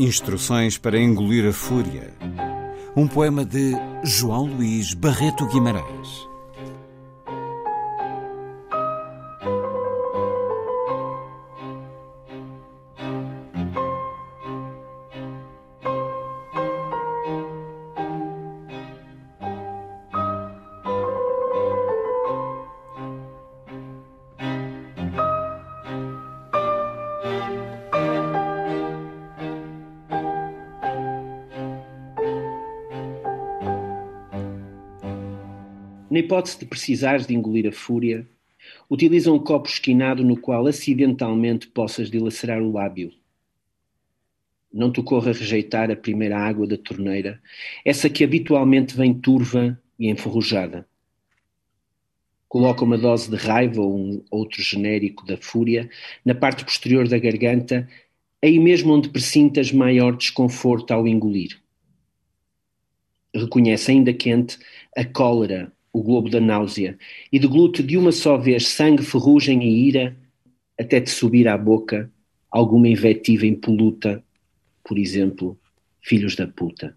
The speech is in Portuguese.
Instruções para engolir a fúria. Um poema de João Luís Barreto Guimarães. Na hipótese de precisares de engolir a fúria, utiliza um copo esquinado no qual acidentalmente possas dilacerar o lábio. Não te ocorra rejeitar a primeira água da torneira, essa que habitualmente vem turva e enferrujada. Coloca uma dose de raiva ou um outro genérico da fúria na parte posterior da garganta, aí mesmo onde presintas maior desconforto ao engolir. Reconhece ainda quente a cólera o globo da náusea, e deglute de uma só vez sangue, ferrugem e ira, até te subir à boca alguma invectiva impoluta, por exemplo, filhos da puta.